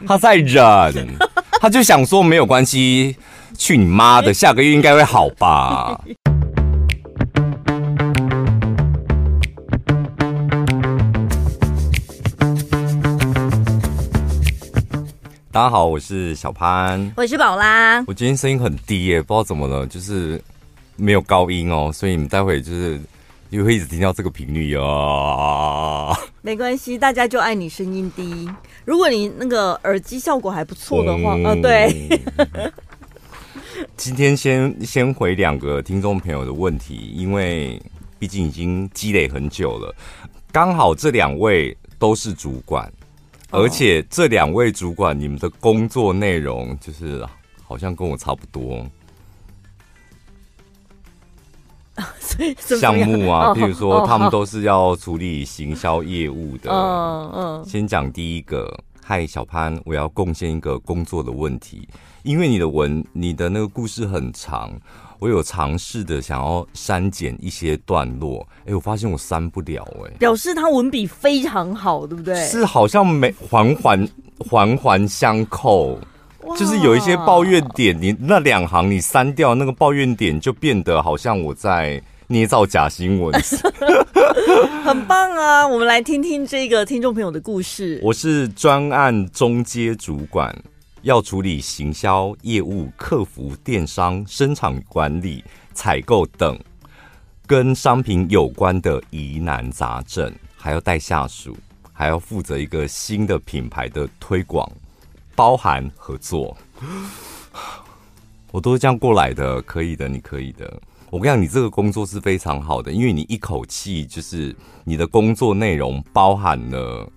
他在忍，他就想说没有关系，去你妈的，下个月应该会好吧。大家好，我是小潘，我是宝拉。我今天声音很低耶，不知道怎么了，就是没有高音哦，所以你们待会就是又会一直听到这个频率哦。没关系，大家就爱你声音低。如果你那个耳机效果还不错的话，嗯、呃，对。今天先先回两个听众朋友的问题，因为毕竟已经积累很久了，刚好这两位都是主管。而且这两位主管，你们的工作内容就是好像跟我差不多，项目啊，比如说他们都是要处理行销业务的。嗯嗯。先讲第一个，嗨，小潘，我要贡献一个工作的问题，因为你的文，你的那个故事很长。我有尝试的想要删减一些段落，哎、欸，我发现我删不了、欸，哎，表示他文笔非常好，对不对？是好像没环环环环相扣，就是有一些抱怨点，你那两行你删掉，那个抱怨点就变得好像我在捏造假新闻，很棒啊！我们来听听这个听众朋友的故事。我是专案中阶主管。要处理行销业务、客服、电商、生产管理、采购等跟商品有关的疑难杂症，还要带下属，还要负责一个新的品牌的推广，包含合作。我都是这样过来的，可以的，你可以的。我跟你讲，你这个工作是非常好的，因为你一口气就是你的工作内容包含了。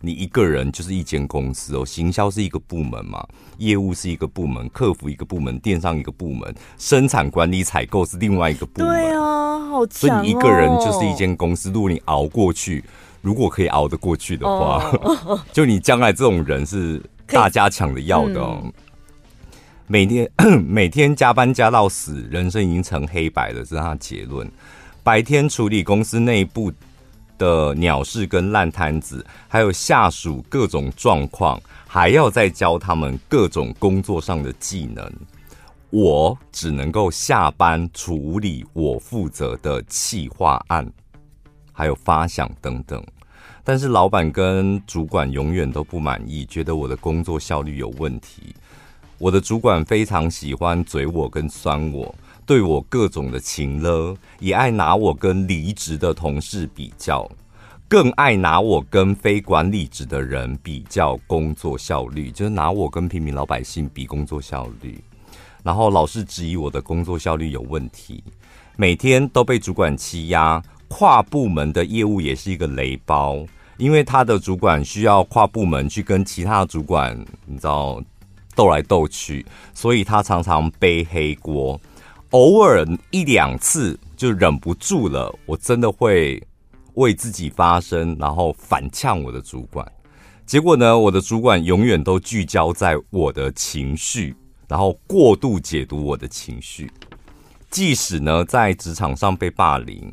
你一个人就是一间公司哦，行销是一个部门嘛，业务是一个部门，客服一个部门，电商一个部门，生产管理采购是另外一个部门。对啊，好。所以你一个人就是一间公司，如果你熬过去，如果可以熬得过去的话，哦、就你将来这种人是大家抢着要的哦。嗯、每天 每天加班加到死，人生已经成黑白了，这是他的结论。白天处理公司内部。的鸟事跟烂摊子，还有下属各种状况，还要再教他们各种工作上的技能。我只能够下班处理我负责的企划案，还有发想等等。但是老板跟主管永远都不满意，觉得我的工作效率有问题。我的主管非常喜欢嘴我跟酸我。对我各种的情了，也爱拿我跟离职的同事比较，更爱拿我跟非管理职的人比较工作效率，就是拿我跟平民老百姓比工作效率，然后老是质疑我的工作效率有问题，每天都被主管欺压，跨部门的业务也是一个雷包，因为他的主管需要跨部门去跟其他主管，你知道斗来斗去，所以他常常背黑锅。偶尔一两次就忍不住了，我真的会为自己发声，然后反呛我的主管。结果呢，我的主管永远都聚焦在我的情绪，然后过度解读我的情绪。即使呢在职场上被霸凌，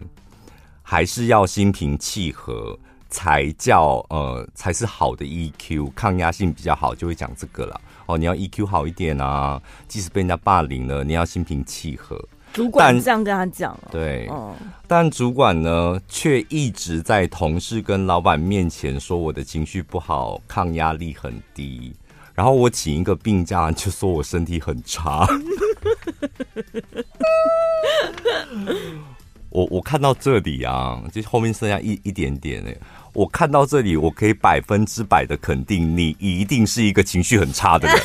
还是要心平气和，才叫呃才是好的 EQ，抗压性比较好，就会讲这个了。哦，你要 EQ 好一点啊！即使被人家霸凌了，你要心平气和。主管这样跟他讲，对，哦、但主管呢，却一直在同事跟老板面前说我的情绪不好，抗压力很低。然后我请一个病假，就说我身体很差。我我看到这里啊，就后面剩下一一点点哎。我看到这里，我可以百分之百的肯定，你一定是一个情绪很差的人。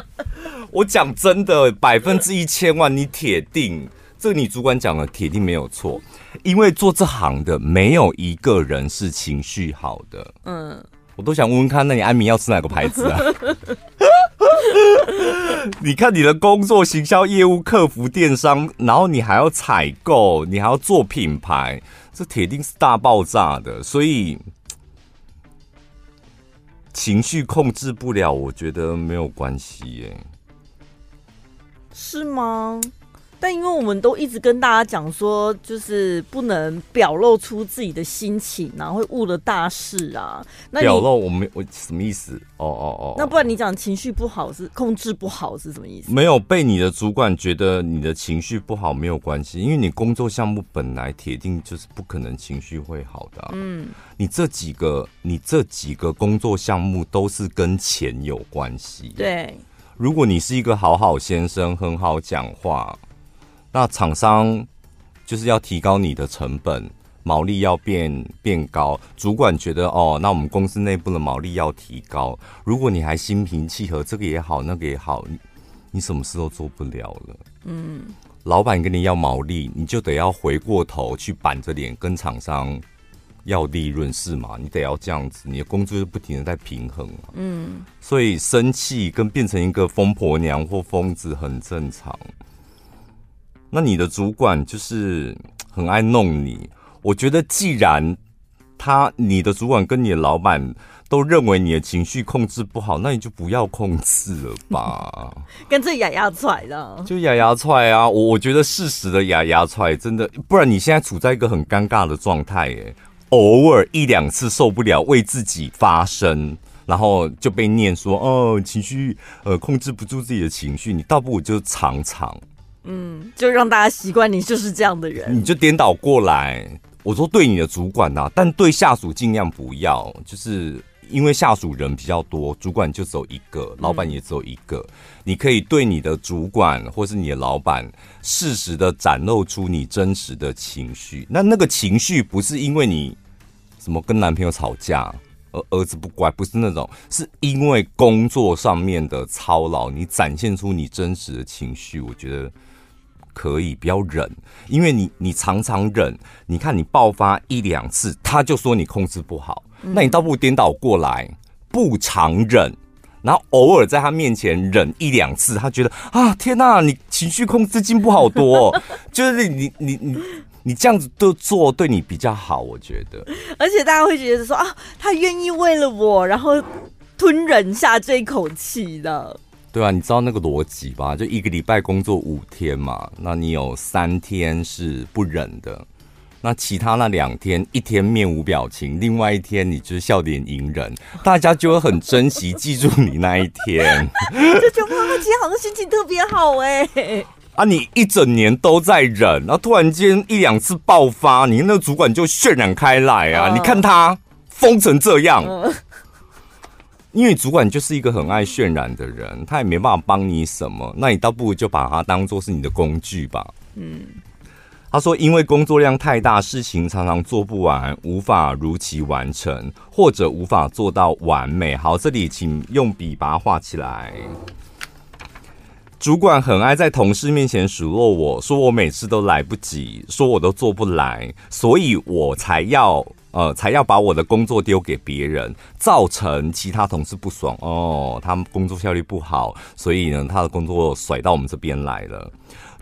我讲真的，百分之一千万，你铁定，这你主管讲的铁定没有错，因为做这行的没有一个人是情绪好的。嗯，我都想问问看，那你安眠药吃哪个牌子啊？你看你的工作，行销业务、客服、电商，然后你还要采购，你还要做品牌。这铁定是大爆炸的，所以情绪控制不了，我觉得没有关系耶。是吗？但因为我们都一直跟大家讲说，就是不能表露出自己的心情，然后会误了大事啊。那表露我们我什么意思？哦哦哦。那不然你讲情绪不好是控制不好是什么意思？没有被你的主管觉得你的情绪不好没有关系，因为你工作项目本来铁定就是不可能情绪会好的啊。嗯，你这几个你这几个工作项目都是跟钱有关系。对，如果你是一个好好先生，很好讲话。那厂商就是要提高你的成本，毛利要变变高。主管觉得哦，那我们公司内部的毛利要提高。如果你还心平气和，这个也好，那个也好，你你什么事都做不了了。嗯，老板跟你要毛利，你就得要回过头去板着脸跟厂商要利润，是吗？你得要这样子，你的工作就不停的在平衡。嗯，所以生气跟变成一个疯婆娘或疯子很正常。那你的主管就是很爱弄你，我觉得既然他你的主管跟你的老板都认为你的情绪控制不好，那你就不要控制了吧。跟这牙牙踹的，就牙牙踹啊！我我觉得适时的牙牙踹真的，不然你现在处在一个很尴尬的状态，哎，偶尔一两次受不了，为自己发声，然后就被念说哦，情绪呃控制不住自己的情绪，你倒不如就常常。嗯，就让大家习惯你就是这样的人，你就颠倒过来。我说对你的主管呐、啊，但对下属尽量不要，就是因为下属人比较多，主管就只有一个，老板也只有一个。嗯、你可以对你的主管或是你的老板，适时的展露出你真实的情绪。那那个情绪不是因为你什么跟男朋友吵架，儿儿子不乖，不是那种，是因为工作上面的操劳，你展现出你真实的情绪。我觉得。可以不要忍，因为你你常常忍，你看你爆发一两次，他就说你控制不好，嗯、那你倒不如颠倒过来，不常忍，然后偶尔在他面前忍一两次，他觉得啊天哪，你情绪控制进步好多，哦，就是你你你你这样子都做对你比较好，我觉得，而且大家会觉得说啊，他愿意为了我，然后吞忍下这口气的。对啊，你知道那个逻辑吧？就一个礼拜工作五天嘛，那你有三天是不忍的，那其他那两天，一天面无表情，另外一天你就是笑脸迎人，大家就会很珍惜，记住你那一天。就觉得哇，今天好像心情特别好哎。啊，你一整年都在忍，然后突然间一两次爆发，你那个主管就渲染开来啊！呃、你看他疯成这样。呃因为主管就是一个很爱渲染的人，他也没办法帮你什么，那你倒不如就把他当做是你的工具吧。嗯，他说，因为工作量太大，事情常常做不完，无法如期完成，或者无法做到完美。好，这里请用笔把它画起来。主管很爱在同事面前数落我，说我每次都来不及，说我都做不来，所以我才要。呃，才要把我的工作丢给别人，造成其他同事不爽哦。他们工作效率不好，所以呢，他的工作甩到我们这边来了。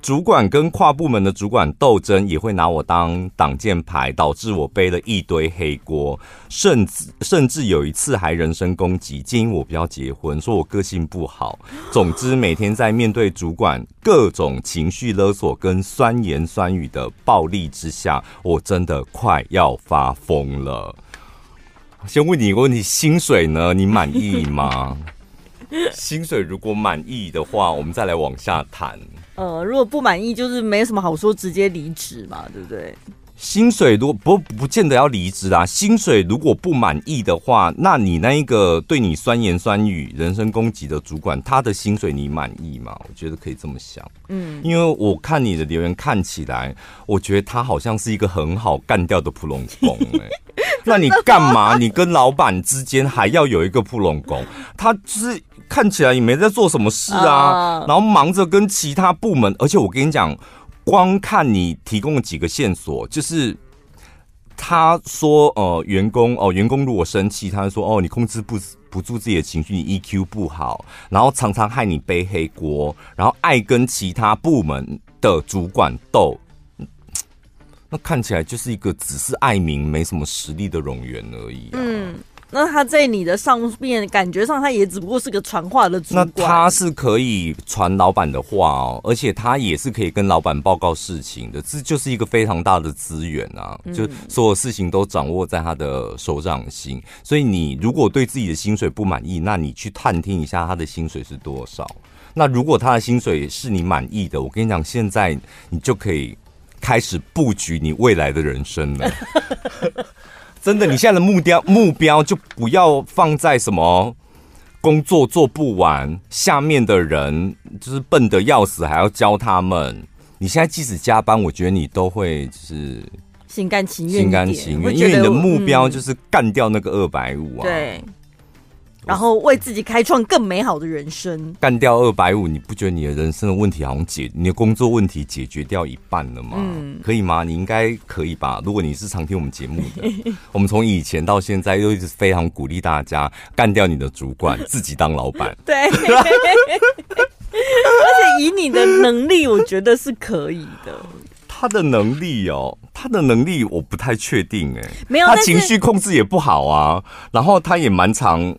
主管跟跨部门的主管斗争，也会拿我当挡箭牌，导致我背了一堆黑锅，甚至甚至有一次还人身攻击，建议我不要结婚，说我个性不好。总之，每天在面对主管各种情绪勒索跟酸言酸语的暴力之下，我真的快要发疯了。先问你一个问题：薪水呢？你满意吗？薪水如果满意的话，我们再来往下谈。呃，如果不满意，就是没什么好说，直接离职嘛，对不对？薪水如果不不见得要离职啊，薪水如果不满意的话，那你那一个对你酸言酸语、人身攻击的主管，他的薪水你满意吗？我觉得可以这么想，嗯，因为我看你的留言看起来，我觉得他好像是一个很好干掉的普龙工，哎，那你干嘛？你跟老板之间还要有一个普龙工？他就是。看起来也没在做什么事啊，然后忙着跟其他部门，而且我跟你讲，光看你提供的几个线索，就是他说，呃，员工哦，员工如果生气，他就说，哦，你控制不不住自己的情绪，你 EQ 不好，然后常常害你背黑锅，然后爱跟其他部门的主管斗，那看起来就是一个只是爱民没什么实力的冗员而已啊。嗯那他在你的上面，感觉上他也只不过是个传话的主管。那他是可以传老板的话哦，而且他也是可以跟老板报告事情的，这就是一个非常大的资源啊！就所有事情都掌握在他的手掌心。所以你如果对自己的薪水不满意，那你去探听一下他的薪水是多少。那如果他的薪水是你满意的，我跟你讲，现在你就可以开始布局你未来的人生了。真的，你现在的目标目标就不要放在什么工作做不完，下面的人就是笨的要死，还要教他们。你现在即使加班，我觉得你都会就是心甘情愿，心甘情愿，因为你的目标就是干掉那个二百五啊。对。然后为自己开创更美好的人生。干掉二百五，你不觉得你的人生的问题好像解，你的工作问题解决掉一半了吗？嗯，可以吗？你应该可以吧？如果你是常听我们节目的，我们从以前到现在都一直非常鼓励大家干掉你的主管，自己当老板。对，而且以你的能力，我觉得是可以的。他的能力哦，他的能力我不太确定哎，没有，他情绪控制也不好啊，然后他也蛮常。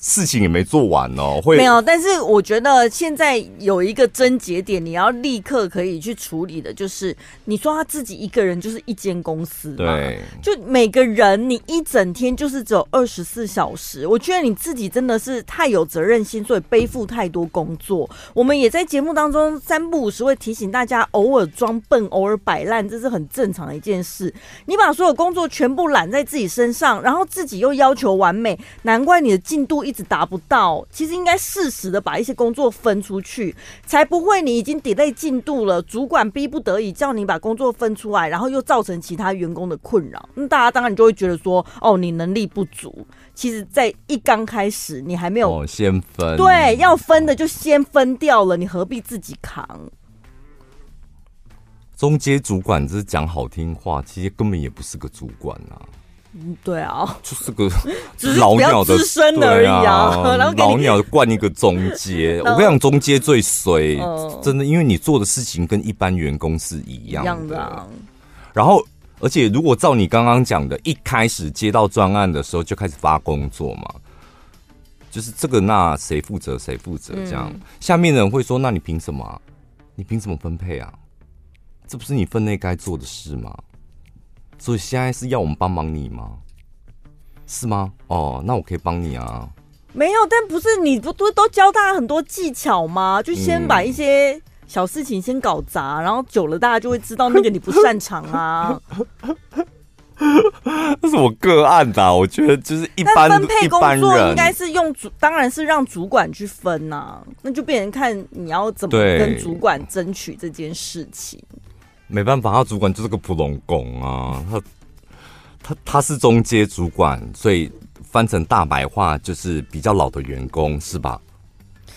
事情也没做完哦，会没有。但是我觉得现在有一个症结点，你要立刻可以去处理的，就是你说他自己一个人就是一间公司，对，就每个人你一整天就是只有二十四小时。我觉得你自己真的是太有责任心，所以背负太多工作。我们也在节目当中三不五时会提醒大家，偶尔装笨，偶尔摆烂，这是很正常的一件事。你把所有工作全部揽在自己身上，然后自己又要求完美，难怪你的进度一直达不到，其实应该适时的把一些工作分出去，才不会你已经 delay 进度了，主管逼不得已叫你把工作分出来，然后又造成其他员工的困扰。那大家当然就会觉得说，哦，你能力不足。其实，在一刚开始，你还没有、哦、先分，对，要分的就先分掉了，你何必自己扛？中阶主管只是讲好听话，其实根本也不是个主管啊。嗯，对啊，就是个 老鸟的资深而已啊，然后老鸟冠一个中阶。我跟你讲，中阶最衰，真的，因为你做的事情跟一般员工是一样的。然后，而且如果照你刚刚讲的，一开始接到专案的时候就开始发工作嘛，就是这个那谁负责谁负责这样，下面的人会说：那你凭什么？你凭什么分配啊？这不是你分内该做的事吗？所以现在是要我们帮忙你吗？是吗？哦，那我可以帮你啊。没有，但不是你不都都教大家很多技巧吗？就先把一些小事情先搞砸，嗯、然后久了大家就会知道那个你不擅长啊。这是我个案的，我觉得就是一般分配工作应该是用主，当然是让主管去分呐、啊，那就变成看你要怎么跟主管争取这件事情。没办法，他主管就是个普通工啊，他他他是中阶主管，所以翻成大白话就是比较老的员工，是吧？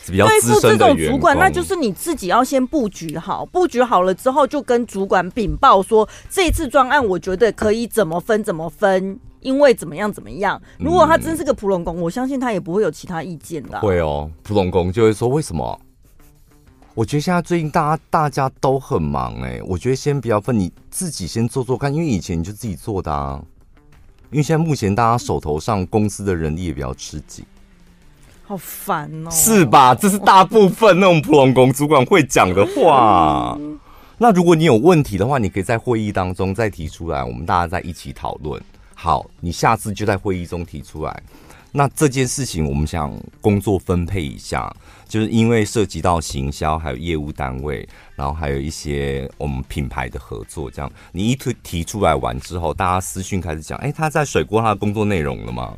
是比较资深的员工。这种主管，那就是你自己要先布局好，布局好了之后，就跟主管禀报说，这次专案我觉得可以怎么分怎么分，因为怎么样怎么样。如果他真是个普通工，我相信他也不会有其他意见的。会哦，普通工就会说为什么？我觉得现在最近大家大家都很忙哎、欸，我觉得先不要分，你自己先做做看，因为以前你就自己做的啊。因为现在目前大家手头上公司的人力也比较吃紧，好烦哦，是吧？这是大部分那种普通工主管会讲的话。那如果你有问题的话，你可以在会议当中再提出来，我们大家再一起讨论。好，你下次就在会议中提出来。那这件事情，我们想工作分配一下，就是因为涉及到行销，还有业务单位，然后还有一些我们品牌的合作，这样你一推提出来完之后，大家私讯开始讲，哎、欸，他在甩锅他的工作内容了吗？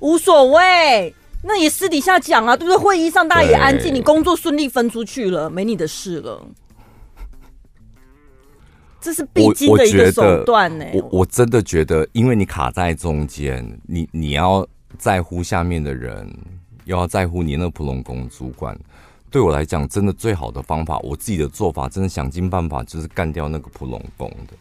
无所谓，那也私底下讲啊，对不对？会议上大家也安静，你工作顺利分出去了，没你的事了。这是必经的一个手段呢、欸。我我真的觉得，因为你卡在中间，你你要。在乎下面的人，又要在乎你那个普通工主管，对我来讲，真的最好的方法，我自己的做法，真的想尽办法，就是干掉那个普通工的，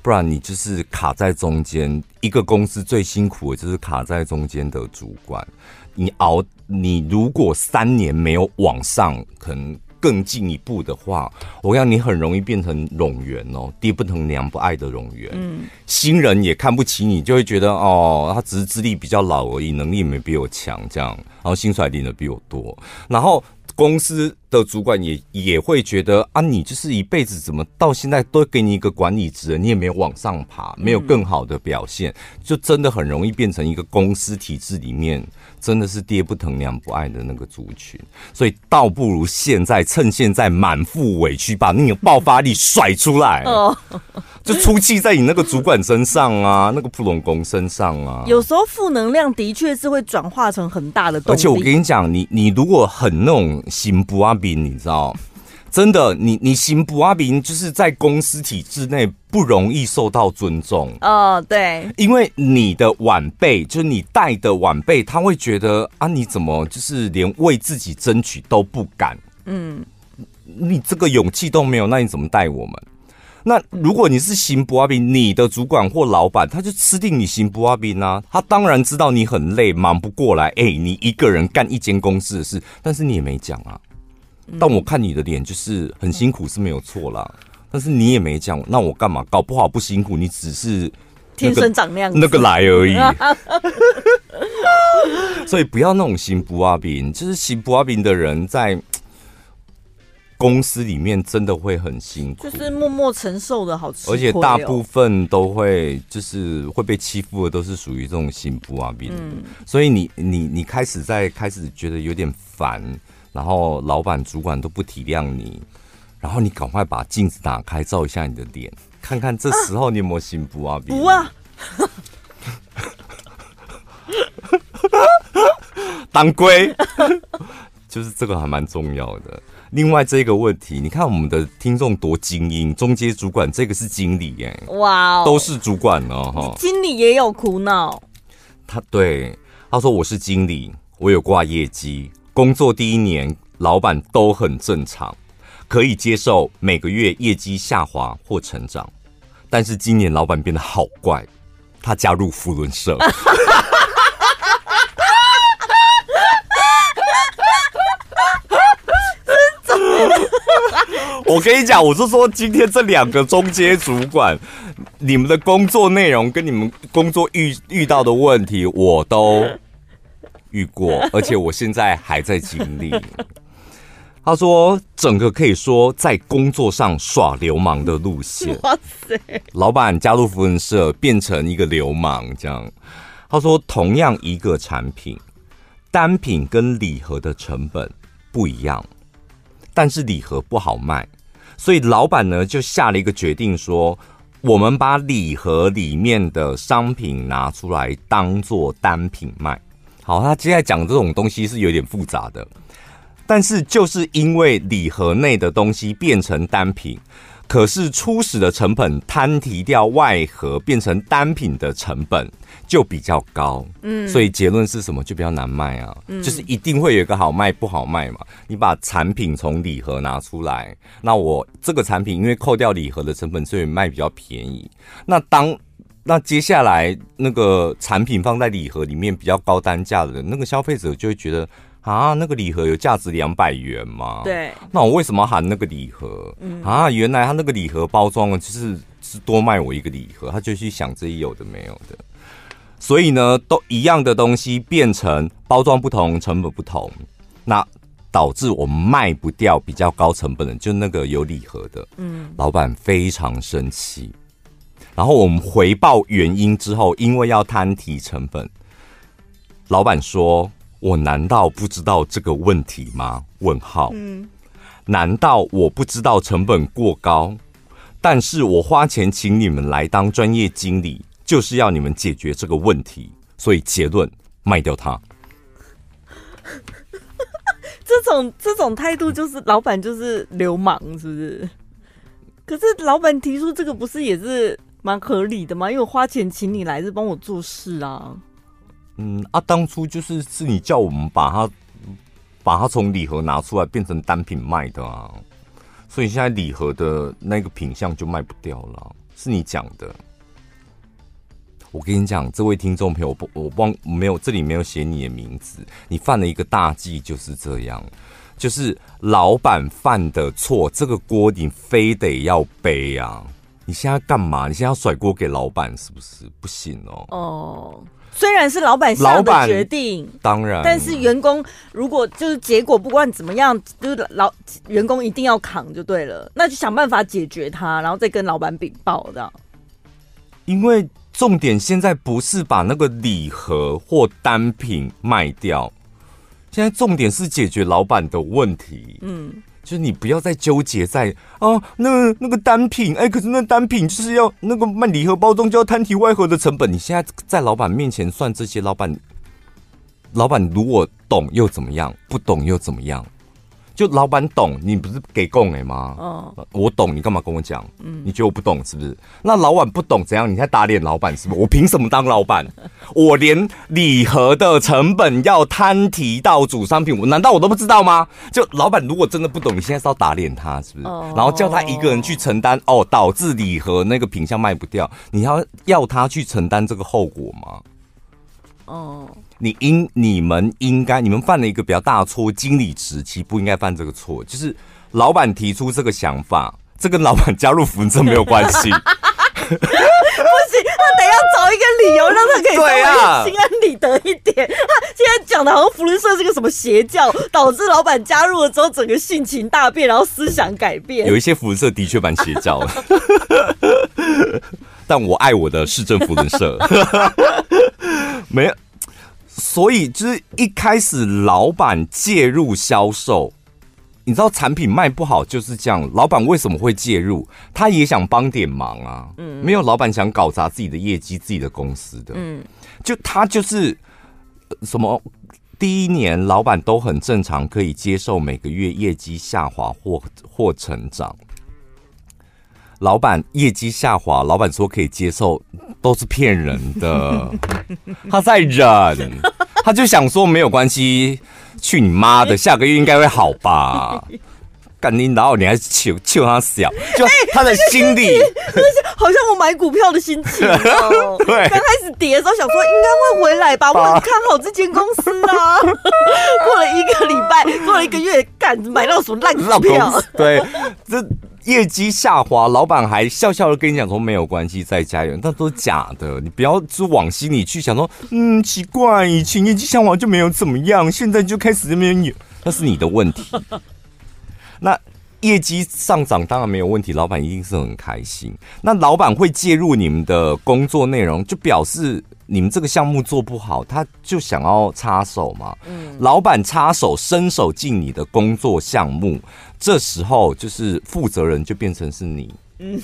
不然你就是卡在中间。一个公司最辛苦的就是卡在中间的主管，你熬，你如果三年没有往上，可能更进一步的话，我让你很容易变成冗员哦，爹不疼娘不爱的冗员。嗯，新人也看不起你，就会觉得哦，他只是资历比较老而已，能力也没比我强，这样，然后薪水领的比我多，然后。公司的主管也也会觉得啊，你就是一辈子怎么到现在都给你一个管理职，你也没有往上爬，没有更好的表现，就真的很容易变成一个公司体制里面真的是爹不疼娘不爱的那个族群。所以倒不如现在趁现在满腹委屈，把那个爆发力甩出来。哦。就出气在你那个主管身上啊，那个普隆公身上啊。有时候负能量的确是会转化成很大的动力。而且我跟你讲，你你如果很那种心不阿兵，你知道，真的，你你行不阿兵，就是在公司体制内不容易受到尊重。哦，对，因为你的晚辈，就是你带的晚辈，他会觉得啊，你怎么就是连为自己争取都不敢？嗯，你这个勇气都没有，那你怎么带我们？那如果你是行不阿兵，你的主管或老板，他就吃定你行不阿兵啊。他当然知道你很累，忙不过来。哎、欸，你一个人干一间公司的事，但是你也没讲啊。但我看你的脸，就是很辛苦是没有错啦。但是你也没讲，那我干嘛？搞不好不辛苦，你只是、那个、天生长那样子那个来而已。所以不要那种新不阿兵，就是新不阿兵的人在。公司里面真的会很辛苦，就是默默承受的好吃亏，而且大部分都会就是会被欺负的，都是属于这种心不啊病。嗯，所以你你你开始在开始觉得有点烦，然后老板主管都不体谅你，然后你赶快把镜子打开，照一下你的脸，看看这时候你有没有心不啊病？不啊，当归，就是这个还蛮重要的。另外这个问题，你看我们的听众多精英，中阶主管这个是经理耶，哇哦，都是主管哦，哈，经理也有苦恼。他对他说：“我是经理，我有挂业绩，工作第一年老板都很正常，可以接受每个月业绩下滑或成长，但是今年老板变得好怪，他加入扶轮社。”我跟你讲，我是说，今天这两个中阶主管，你们的工作内容跟你们工作遇遇到的问题，我都遇过，而且我现在还在经历。他说，整个可以说在工作上耍流氓的路线。哇塞！老板加入福人社，变成一个流氓，这样。他说，同样一个产品，单品跟礼盒的成本不一样，但是礼盒不好卖。所以老板呢就下了一个决定，说我们把礼盒里面的商品拿出来当做单品卖。好，他接下来讲这种东西是有点复杂的，但是就是因为礼盒内的东西变成单品。可是初始的成本摊提掉外盒变成单品的成本就比较高，嗯，所以结论是什么？就比较难卖啊，嗯，就是一定会有一个好卖不好卖嘛。你把产品从礼盒拿出来，那我这个产品因为扣掉礼盒的成本，所以卖比较便宜。那当那接下来那个产品放在礼盒里面比较高单价的人，那个消费者就会觉得。啊，那个礼盒有价值两百元吗？对，那我为什么喊那个礼盒？嗯啊，原来他那个礼盒包装了，就是是多卖我一个礼盒，他就去想这些有的没有的，所以呢，都一样的东西变成包装不同，成本不同，那导致我们卖不掉比较高成本的，就那个有礼盒的，嗯，老板非常生气，然后我们回报原因之后，因为要摊提成本，老板说。我难道不知道这个问题吗？问号。嗯，难道我不知道成本过高？但是我花钱请你们来当专业经理，就是要你们解决这个问题。所以结论，卖掉它。这种这种态度就是老板就是流氓，是不是？可是老板提出这个不是也是蛮合理的嘛？因为我花钱请你来是帮我做事啊。嗯啊，当初就是是你叫我们把它把它从礼盒拿出来变成单品卖的啊，所以现在礼盒的那个品相就卖不掉了，是你讲的。我跟你讲，这位听众朋友，不我忘没有这里没有写你的名字，你犯了一个大忌，就是这样。就是老板犯的错，这个锅你非得要背啊！你现在干嘛？你现在要甩锅给老板是不是？不行哦。哦，虽然是老板下的决定，当然，但是员工如果就是结果不管怎么样，就是老员工一定要扛就对了，那就想办法解决他，然后再跟老板禀报的。因为重点现在不是把那个礼盒或单品卖掉。现在重点是解决老板的问题，嗯，就是你不要再纠结在啊，那那个单品，哎，可是那单品就是要那个卖礼盒包装就要摊提外盒的成本，你现在在老板面前算这些，老板，老板如果懂又怎么样？不懂又怎么样？就老板懂，你不是给供哎吗？哦，我懂，你干嘛跟我讲？嗯，你觉得我不懂是不是？那老板不懂怎样？你在打脸老板是不是？我凭什么当老板？我连礼盒的成本要摊提到主商品，我难道我都不知道吗？就老板如果真的不懂，你现在是要打脸他是不是？然后叫他一个人去承担哦，导致礼盒那个品相卖不掉，你要要他去承担这个后果吗？哦。你应你们应该，你们犯了一个比较大的错误，经理职其实不应该犯这个错。就是老板提出这个想法，这跟老板加入福伦社没有关系。不行，他得要找一个理由让他可以稍微心安理得一点。他现在讲的好像福伦社是个什么邪教，导致老板加入了之后，整个性情大变，然后思想改变。有一些福伦社的确蛮邪教的，但我爱我的市政福伦社，没有。所以就是一开始老板介入销售，你知道产品卖不好就是这样。老板为什么会介入？他也想帮点忙啊。嗯，没有老板想搞砸自己的业绩、自己的公司的。嗯，就他就是什么第一年老板都很正常，可以接受每个月业绩下滑或或成长。老板业绩下滑，老板说可以接受，都是骗人的。他在忍，他就想说没有关系，去你妈的，下个月应该会好吧？干你，然后你还求求他小，就他的心里，好像我买股票的心情 哦。对，刚开始跌的时候想说应该会回来吧，我很看好这间公司啊。过了一个礼拜，过了一个月，干买到什么烂股票？对，这。业绩下滑，老板还笑笑的跟你讲说没有关系，再加油，那都是假的。你不要就往心里去想说，嗯，奇怪，以前业绩下滑就没有怎么样，现在就开始这边有，那是你的问题。那业绩上涨当然没有问题，老板一定是很开心。那老板会介入你们的工作内容，就表示你们这个项目做不好，他就想要插手嘛。嗯，老板插手，伸手进你的工作项目。这时候就是负责人就变成是你，嗯，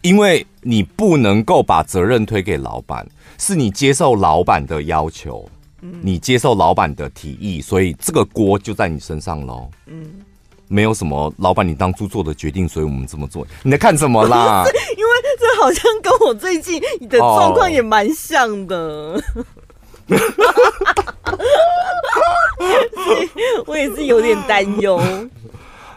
因为你不能够把责任推给老板，是你接受老板的要求，嗯，你接受老板的提议，所以这个锅就在你身上喽，嗯，没有什么老板你当初做的决定，所以我们这么做，你在看什么啦？因为这好像跟我最近的状况也蛮像的，我也是有点担忧。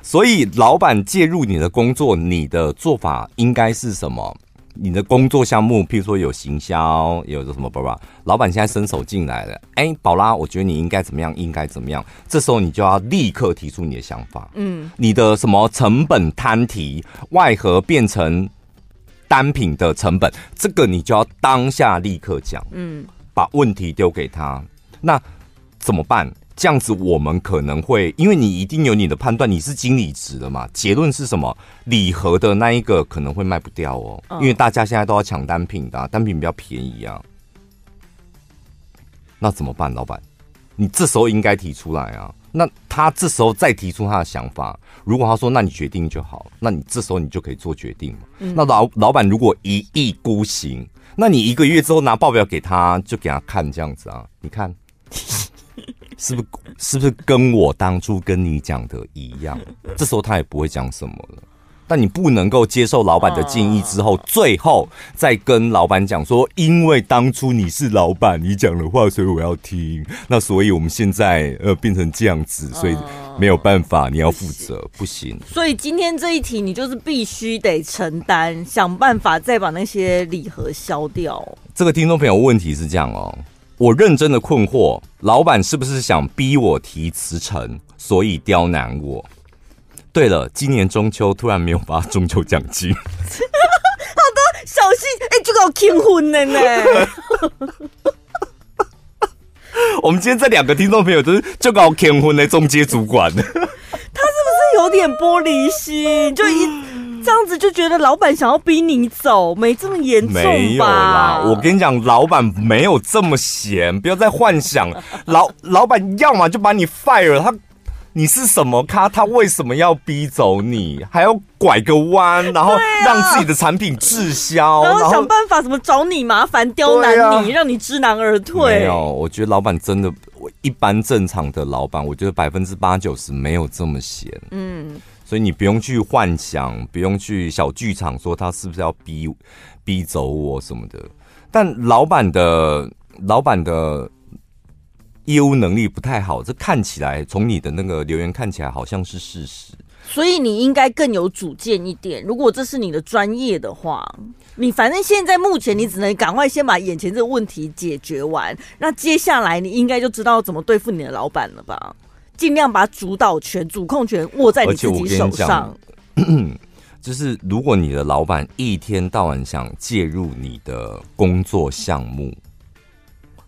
所以，老板介入你的工作，你的做法应该是什么？你的工作项目，譬如说有行销，有什么吧吧。老板现在伸手进来了，哎、欸，宝拉，我觉得你应该怎么样？应该怎么样？这时候你就要立刻提出你的想法。嗯，你的什么成本摊提，外盒变成单品的成本，这个你就要当下立刻讲。嗯，把问题丢给他，那怎么办？这样子，我们可能会，因为你一定有你的判断，你是经理职的嘛？结论是什么？礼盒的那一个可能会卖不掉哦，因为大家现在都要抢单品的啊，单品比较便宜啊。那怎么办，老板？你这时候应该提出来啊。那他这时候再提出他的想法，如果他说，那你决定就好，那你这时候你就可以做决定嘛。那老老板如果一意孤行，那你一个月之后拿报表给他，就给他看这样子啊？你看。是不是是不是跟我当初跟你讲的一样？这时候他也不会讲什么了。但你不能够接受老板的建议之后，最后再跟老板讲说，因为当初你是老板，你讲的话，所以我要听。那所以我们现在呃变成这样子，所以没有办法，你要负责，不行。所以今天这一题，你就是必须得承担，想办法再把那些礼盒消掉。这个听众朋友问题是这样哦。我认真的困惑，老板是不是想逼我提辞呈，所以刁难我？对了，今年中秋突然没有发中秋奖金，好多小心哎，就搞庆婚了呢。我们今天这两个听众朋友都是就搞庆婚的中介主管，他是不是有点玻璃心？就一这样子就觉得老板想要逼你走，没这么严重吧？没有啦，我跟你讲，老板没有这么闲，不要再幻想老老板要么就把你 fire 他。你是什么咖？他为什么要逼走你？还要拐个弯，然后让自己的产品滞销，然后想办法怎么找你麻烦、刁难你，让你知难而退。没有，我觉得老板真的，我一般正常的老板，我觉得百分之八九十没有这么闲。嗯，所以你不用去幻想，不用去小剧场说他是不是要逼逼走我什么的。但老板的老板的。业务能力不太好，这看起来从你的那个留言看起来好像是事实，所以你应该更有主见一点。如果这是你的专业的话，你反正现在目前你只能赶快先把眼前这个问题解决完，那接下来你应该就知道怎么对付你的老板了吧？尽量把主导权、主控权握在你自己手上。就是如果你的老板一天到晚想介入你的工作项目。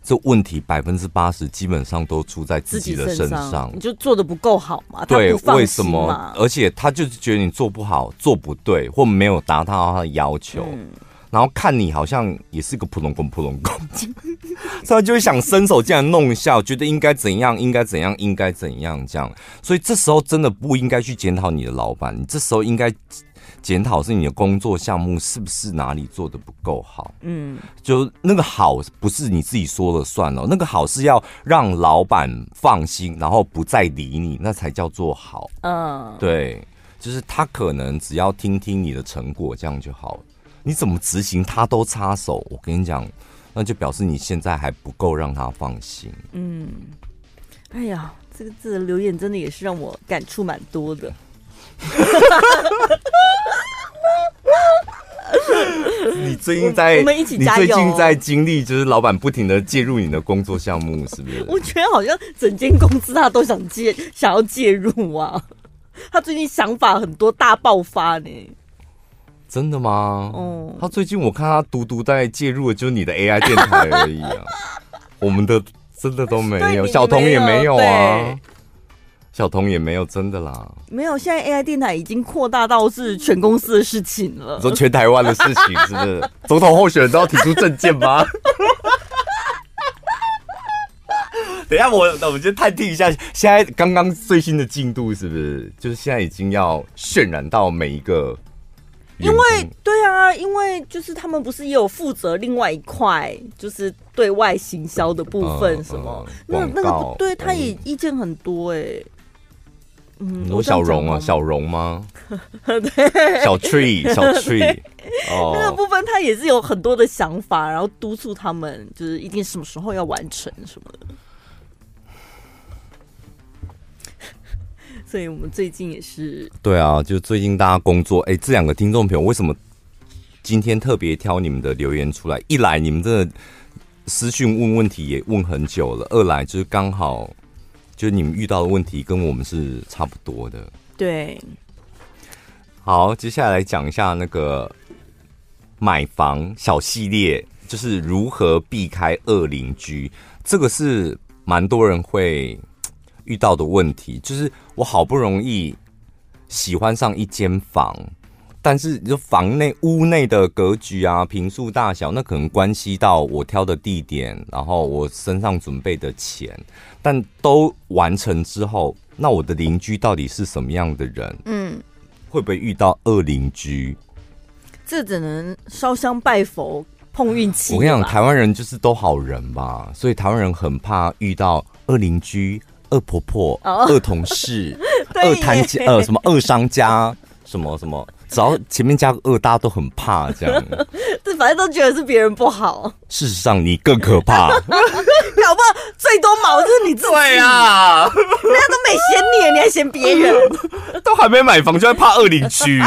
这问题百分之八十基本上都出在自己的身上，你就做的不够好嘛？对，为什么？而且他就是觉得你做不好、做不对，或没有达到他的要求，嗯、然后看你好像也是个普通工、普通工，所以他就会想伸手进来弄一下，觉得应该怎样、应该怎样、应该怎样这样。所以这时候真的不应该去检讨你的老板，你这时候应该。检讨是你的工作项目是不是哪里做的不够好？嗯，就那个好不是你自己说了算了，那个好是要让老板放心，然后不再理你，那才叫做好。嗯，对，就是他可能只要听听你的成果，这样就好了。你怎么执行他都插手，我跟你讲，那就表示你现在还不够让他放心。嗯，哎呀，这个字的留言真的也是让我感触蛮多的。你最近在，我们一起加油。你最近在经历，就是老板不停的介入你的工作项目，是不是？我觉得好像整间公司他都想介，想要介入啊。他最近想法很多，大爆发呢。真的吗？哦，他最近我看他独独在介入的，就是你的 AI 电台而已啊。我们的真的都没有，小童也没有啊。小童也没有真的啦，没有。现在 AI 电台已经扩大到是全公司的事情了，你说全台湾的事情是不是？总统候选人都要提出证件吗？等一下我，我我们先探听一下，现在刚刚最新的进度是不是？就是现在已经要渲染到每一个，因为对啊，因为就是他们不是也有负责另外一块，就是对外行销的部分，什么、嗯嗯、那那个不对，他也意见很多哎、欸。嗯，我小荣啊，小荣吗？对，小 tree，小 tree，哦，那个部分他也是有很多的想法，然后督促他们，就是一定什么时候要完成什么的。所以我们最近也是，对啊，就最近大家工作，哎，这两个听众朋友为什么今天特别挑你们的留言出来？一来你们这个私讯问问题也问很久了，二来就是刚好。就你们遇到的问题跟我们是差不多的。对，好，接下来讲一下那个买房小系列，就是如何避开恶邻居。这个是蛮多人会遇到的问题。就是我好不容易喜欢上一间房。但是，你说房内屋内的格局啊，平数大小，那可能关系到我挑的地点，然后我身上准备的钱。但都完成之后，那我的邻居到底是什么样的人？嗯，会不会遇到恶邻居？这只能烧香拜佛碰运气。我跟你讲，台湾人就是都好人吧，所以台湾人很怕遇到恶邻居、恶婆婆、恶、哦、同事、恶摊家、呃什么恶商家，什么什么。只要前面加个二，大家都很怕这样。这反正都觉得是别人不好。事实上，你更可怕。搞不好最多毛就是你自己。对啊，人家都没嫌你，你还嫌别人。都还没买房就在怕二邻居。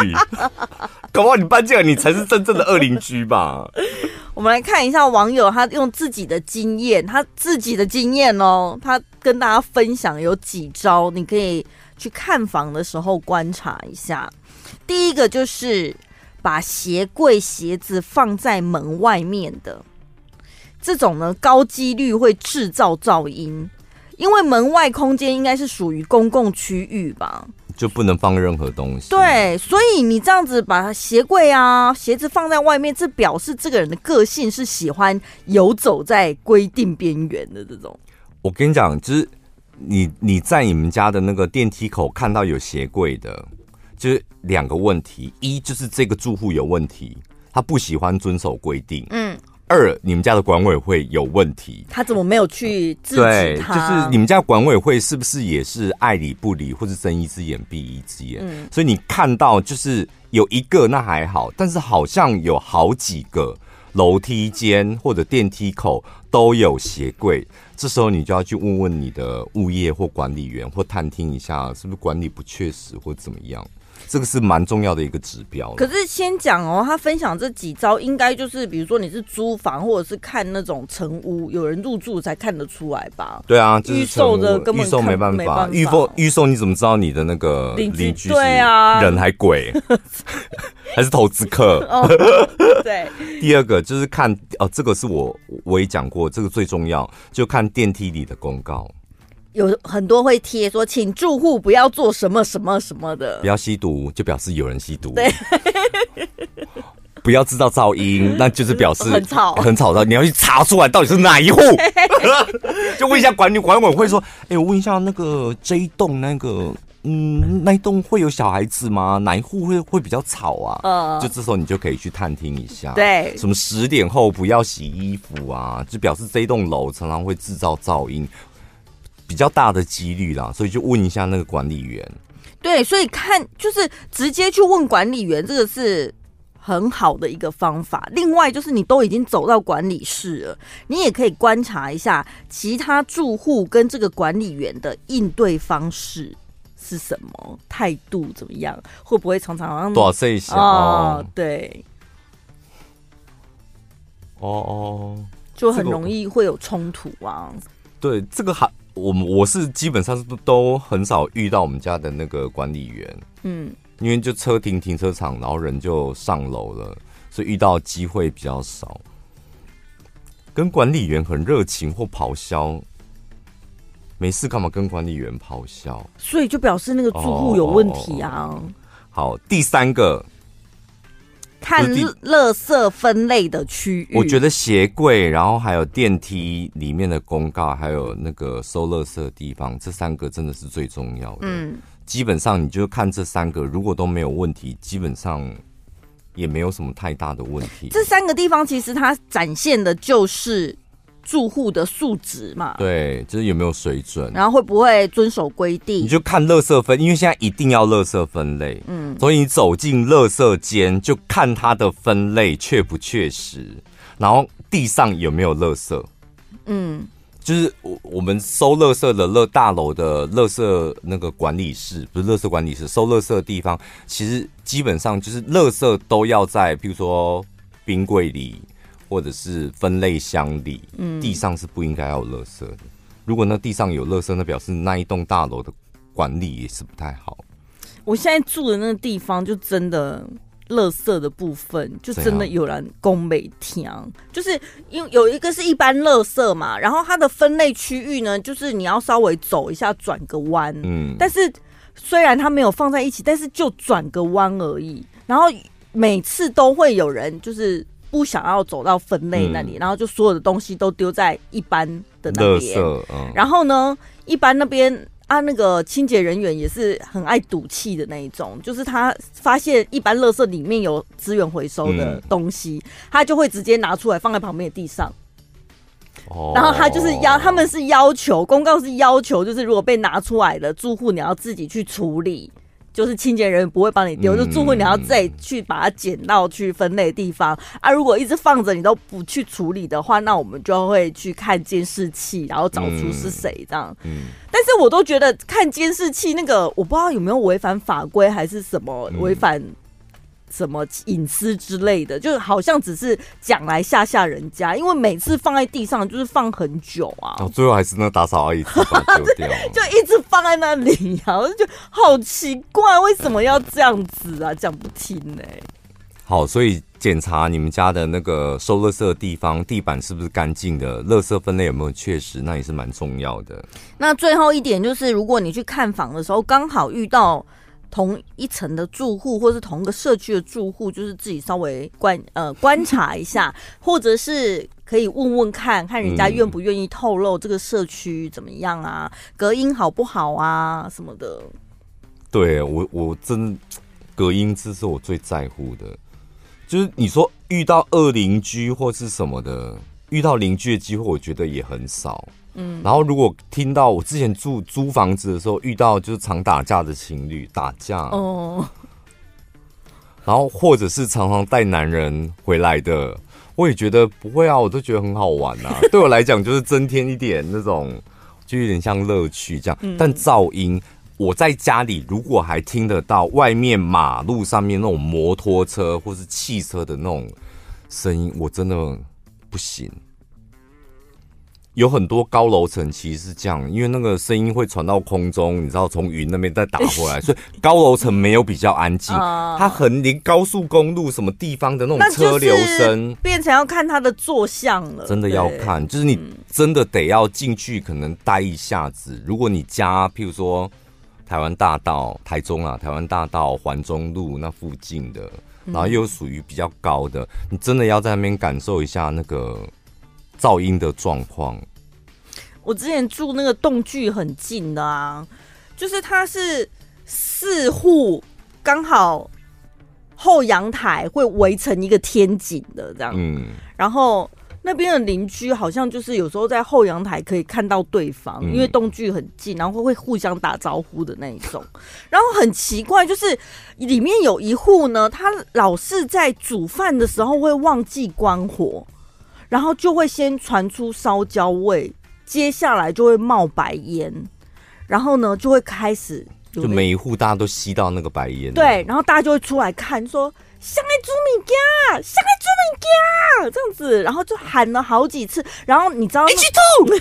搞不好你搬进来，你才是真正的二邻居吧？我们来看一下网友他用自己的经验，他自己的经验哦，他跟大家分享有几招，你可以去看房的时候观察一下。第一个就是把鞋柜鞋子放在门外面的，这种呢，高几率会制造噪音，因为门外空间应该是属于公共区域吧。就不能放任何东西。对，所以你这样子把鞋柜啊、鞋子放在外面，这表示这个人的个性是喜欢游走在规定边缘的这种。我跟你讲，就是你你在你们家的那个电梯口看到有鞋柜的，就是两个问题：一就是这个住户有问题，他不喜欢遵守规定。嗯。二，你们家的管委会有问题，他怎么没有去制止他？对，就是你们家管委会是不是也是爱理不理，或是睁一只眼闭一只眼？嗯，所以你看到就是有一个那还好，但是好像有好几个楼梯间或者电梯口都有鞋柜，这时候你就要去问问你的物业或管理员，或探听一下是不是管理不确实或怎么样。这个是蛮重要的一个指标。可是先讲哦，他分享这几招，应该就是比如说你是租房或者是看那种成屋，有人入住才看得出来吧？对啊，就是、预售的根本预售没办法，预售预售你怎么知道你的那个邻居对啊，人还鬼，还是投资客？哦，对。第二个就是看哦，这个是我我也讲过，这个最重要，就看电梯里的公告。有很多会贴说，请住户不要做什么什么什么的，不要吸毒，就表示有人吸毒。对，不要制造噪音，那就是表示很吵，很吵的。你要去查出来到底是哪一户，就问一下管理管委会说，哎、欸，我问一下那个这一栋那个，嗯，那一栋会有小孩子吗？哪一户会会比较吵啊？嗯，就这时候你就可以去探听一下，对，什么十点后不要洗衣服啊，就表示这一栋楼常常会制造噪音。比较大的几率啦，所以就问一下那个管理员。对，所以看就是直接去问管理员，这个是很好的一个方法。另外就是你都已经走到管理室了，你也可以观察一下其他住户跟这个管理员的应对方式是什么，态度怎么样，会不会常常多少一下哦？对，哦哦，就很容易会有冲突啊。对，这个还。我我是基本上是都很少遇到我们家的那个管理员，嗯，因为就车停停车场，然后人就上楼了，所以遇到机会比较少。跟管理员很热情或咆哮，没事干嘛跟管理员咆哮？所以就表示那个住户有问题啊。哦。好，第三个。看垃圾分类的区域，我觉得鞋柜，然后还有电梯里面的公告，还有那个收垃圾的地方，这三个真的是最重要的。嗯，基本上你就看这三个，如果都没有问题，基本上也没有什么太大的问题。这三个地方其实它展现的就是。住户的素质嘛，对，就是有没有水准，然后会不会遵守规定？你就看垃圾分，因为现在一定要垃圾分类，嗯，所以你走进垃圾间就看它的分类确不确实，然后地上有没有垃圾，嗯，就是我我们收垃圾的垃大楼的垃圾那个管理室，不是垃圾管理室，收垃圾的地方，其实基本上就是垃圾都要在，譬如说冰柜里。或者是分类箱里，嗯地上是不应该要有垃圾的。如果那地上有垃圾，那表示那一栋大楼的管理也是不太好。我现在住的那个地方，就真的垃圾的部分，就真的有人工每天，就是因为有一个是一般垃圾嘛，然后它的分类区域呢，就是你要稍微走一下，转个弯。嗯，但是虽然它没有放在一起，但是就转个弯而已。然后每次都会有人就是。不想要走到分类那里，嗯、然后就所有的东西都丢在一般的那边。嗯、然后呢，一般那边啊，那个清洁人员也是很爱赌气的那一种，就是他发现一般垃圾里面有资源回收的东西，嗯、他就会直接拿出来放在旁边的地上。哦、然后他就是要，他们是要求公告是要求，就是如果被拿出来的住户，你要自己去处理。就是清洁人员不会帮你丢，就住户你要自己去把它捡到去分类的地方啊。如果一直放着你都不去处理的话，那我们就会去看监视器，然后找出是谁这样。嗯，但是我都觉得看监视器那个，我不知道有没有违反法规还是什么违反什么隐私之类的，就好像只是讲来吓吓人家，因为每次放在地上就是放很久啊，哦，最后还是那打扫阿姨把它丢掉，就一直放在那里啊，我就觉得好奇怪，为什么要这样子啊？讲不听呢、欸。好，所以检查你们家的那个收垃圾的地方，地板是不是干净的，垃圾分类有没有确实，那也是蛮重要的。那最后一点就是，如果你去看房的时候，刚好遇到。同一层的住户，或是同个社区的住户，就是自己稍微观呃观察一下，或者是可以问问看看人家愿不愿意透露这个社区怎么样啊，隔音好不好啊什么的。对我我真隔音这是我最在乎的，就是你说遇到恶邻居或是什么的，遇到邻居的机会，我觉得也很少。嗯，然后如果听到我之前住租房子的时候遇到就是常打架的情侣打架哦，然后或者是常常带男人回来的，我也觉得不会啊，我都觉得很好玩啊。对我来讲就是增添一点那种，就有点像乐趣这样。但噪音，我在家里如果还听得到外面马路上面那种摩托车或是汽车的那种声音，我真的不行。有很多高楼层其实是这样，因为那个声音会传到空中，你知道从云那边再打回来，所以高楼层没有比较安静，它很连高速公路什么地方的那种车流声，变成要看它的坐向了。真的要看，就是你真的得要进去，可能待一下子。如果你家譬如说台湾大道、台中啊，台湾大道环中路那附近的，然后又属于比较高的，你真的要在那边感受一下那个。噪音的状况，我之前住那个栋距很近的啊，就是它是四户，刚好后阳台会围成一个天井的这样，嗯，然后那边的邻居好像就是有时候在后阳台可以看到对方，因为栋距很近，然后会互相打招呼的那一种。然后很奇怪，就是里面有一户呢，他老是在煮饭的时候会忘记关火。然后就会先传出烧焦味，接下来就会冒白烟，然后呢就会开始，就每一户大家都吸到那个白烟。对，然后大家就会出来看，说香爱猪米家，香爱猪米家这样子，然后就喊了好几次，然后你知道 H two 你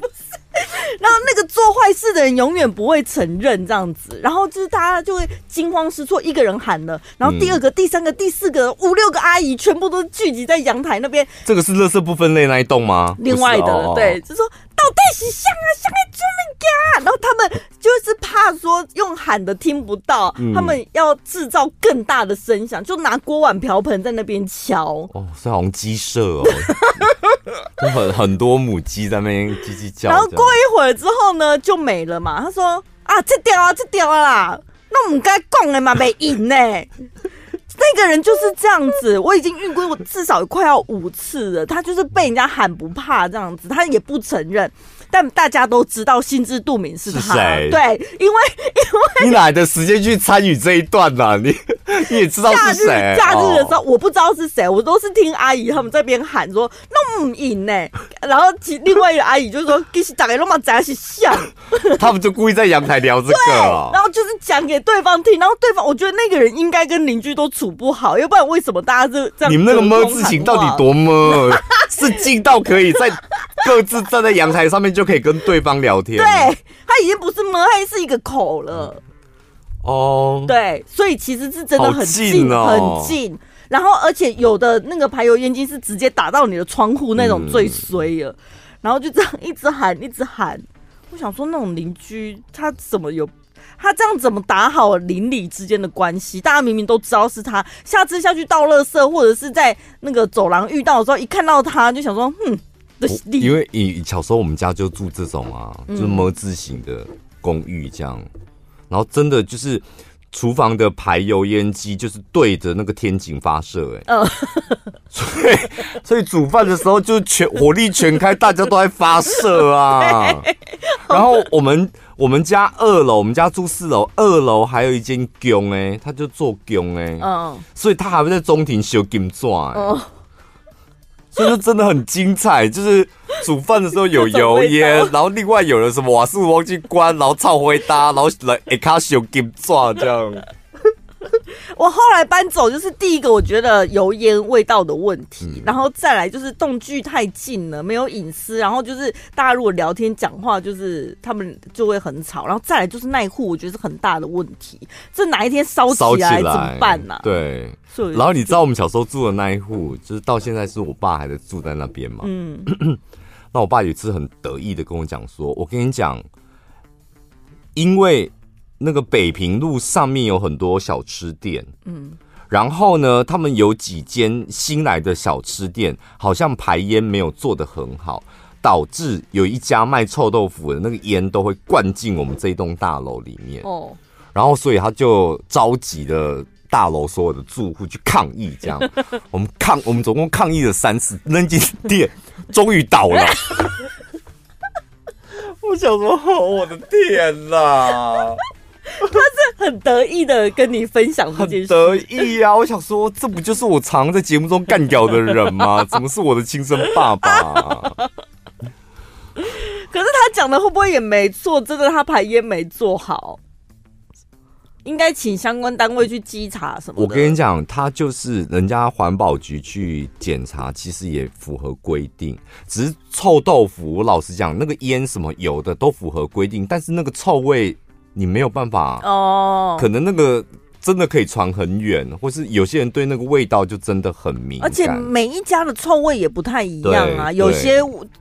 的。然后那个做坏事的人永远不会承认这样子，然后就是大家就会惊慌失措，一个人喊了，然后第二个、嗯、第三个、第四个、五六个阿姨全部都聚集在阳台那边。这个是垃圾不分类那一栋吗？另外的，哦、对，就说到底是香啊香啊救命家，然后他们就是怕说用喊的听不到，嗯、他们要制造更大的声响，就拿锅碗瓢盆在那边敲。哦，是好像鸡舍哦。就很很多母鸡在那边叽叽叫，然后过一会儿之后呢，就没了嘛。他说啊，这掉啊，这掉啊啦，那我们该供了嘛，没赢呢。那个人就是这样子，我已经遇过，我至少快要五次了。他就是被人家喊不怕这样子，他也不承认。但大家都知道，心知肚明是他。是谁？对，因为因为你哪来的时间去参与这一段呢、啊？你你也知道是谁？假日的时候，我不知道是谁，我都是听阿姨他们在边喊说弄不赢呢。然后其另外一个阿姨就说：“其实大概那么在是像。”他们就故意在阳台聊这个，然后就是讲给对方听。然后对方，我觉得那个人应该跟邻居都处不好，要不然为什么大家就这样？你们那个么字形到底多么？是近到可以在各自站在阳台上面就。就可以跟对方聊天。对，他已经不是摸，黑是一个口了。哦，oh, 对，所以其实是真的很近，很近。然后，而且有的那个排油烟机是直接打到你的窗户那种最衰了。嗯、然后就这样一直喊，一直喊。我想说，那种邻居他怎么有？他这样怎么打好邻里之间的关系？大家明明都知道是他，下次下去倒垃圾或者是在那个走廊遇到的时候，一看到他就想说，哼。因为以小时候我们家就住这种啊，就是么字形的公寓这样，然后真的就是厨房的排油烟机就是对着那个天井发射，哎，所以所以煮饭的时候就全火力全开，大家都在发射啊。然后我们我们家二楼，我们家住四楼，二楼还有一间宫哎，他就做宫哎，嗯，所以他还会在中庭修金砖哎。所以说真的很精彩，就是煮饭的时候有 油烟，然后另外有人什么瓦斯忘记关，然后超回搭，然后来一卡小金抓这样。我后来搬走，就是第一个，我觉得油烟味道的问题，嗯、然后再来就是动距太近了，没有隐私，然后就是大家如果聊天讲话，就是他们就会很吵，然后再来就是那一户，我觉得是很大的问题。这哪一天烧起来怎么办呢、啊？对，然后你知道我们小时候住的那一户，就是到现在是我爸还在住在那边嘛？嗯，那我爸有一次很得意的跟我讲说：“我跟你讲，因为。”那个北平路上面有很多小吃店，嗯，然后呢，他们有几间新来的小吃店，好像排烟没有做得很好，导致有一家卖臭豆腐的那个烟都会灌进我们这一栋大楼里面。哦，然后所以他就召集了大楼所有的住户去抗议，这样 我们抗，我们总共抗议了三次，那间店终于倒了。我想说，我的天哪！很得意的跟你分享这件事，很得意啊！我想说，这不就是我常在节目中干掉的人吗？怎么是我的亲生爸爸？可是他讲的会不会也没错？真的，他排烟没做好，应该请相关单位去稽查什么？我跟你讲，他就是人家环保局去检查，其实也符合规定。只是臭豆腐，我老实讲，那个烟什么油的都符合规定，但是那个臭味。你没有办法哦，可能那个真的可以传很远，或是有些人对那个味道就真的很敏感，而且每一家的臭味也不太一样啊。有些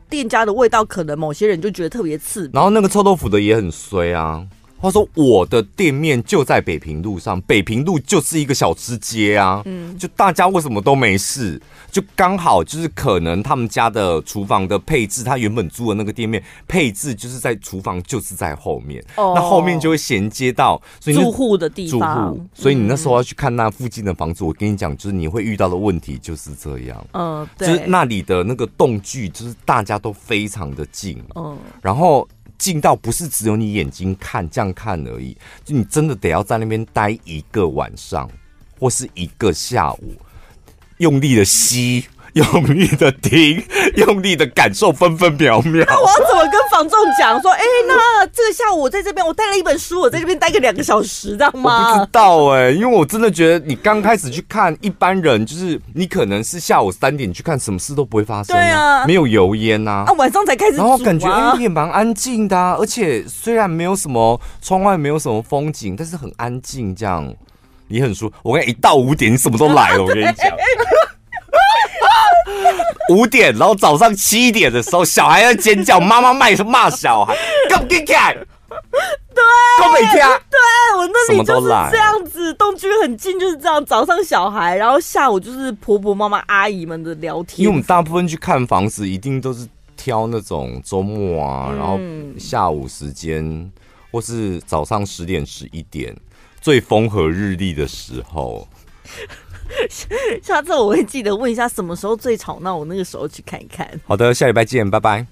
店家的味道，可能某些人就觉得特别刺。然后那个臭豆腐的也很衰啊。他说：“我的店面就在北平路上，北平路就是一个小吃街啊。嗯，就大家为什么都没事？就刚好就是可能他们家的厨房的配置，他原本租的那个店面配置就是在厨房就是在后面，哦、那后面就会衔接到所以住户的地方。住户，所以你那时候要去看那附近的房子，嗯、我跟你讲，就是你会遇到的问题就是这样。嗯，对，就是那里的那个栋距，就是大家都非常的近。嗯，然后。”近到不是只有你眼睛看这样看而已，就你真的得要在那边待一个晚上，或是一个下午，用力的吸。用力的听，用力的感受分分秒秒。那 我要怎么跟房仲讲说？哎、欸，那这个下午我在这边，我带了一本书，我在这边待个两个小时，知道吗？我不知道哎、欸，因为我真的觉得你刚开始去看，一般人就是你可能是下午三点去看，什么事都不会发生、啊。对啊，没有油烟呐、啊。啊，晚上才开始、啊。然后感觉哎也蛮安静的、啊，而且虽然没有什么窗外没有什么风景，但是很安静，这样你很舒服。我跟你一到五点，你什么都来了。我跟你讲。五点，然后早上七点的时候，小孩在尖叫，妈妈骂骂小孩，干不干？对，都没听。对，我那里就是这样子，东区很近，就是这样。早上小孩，然后下午就是婆婆、妈妈、阿姨们的聊天。因为我们大部分去看房子，一定都是挑那种周末啊，嗯、然后下午时间，或是早上十点、十一点，最风和日丽的时候。下次我会记得问一下什么时候最吵闹，我那个时候去看一看。好的，下礼拜见，拜拜。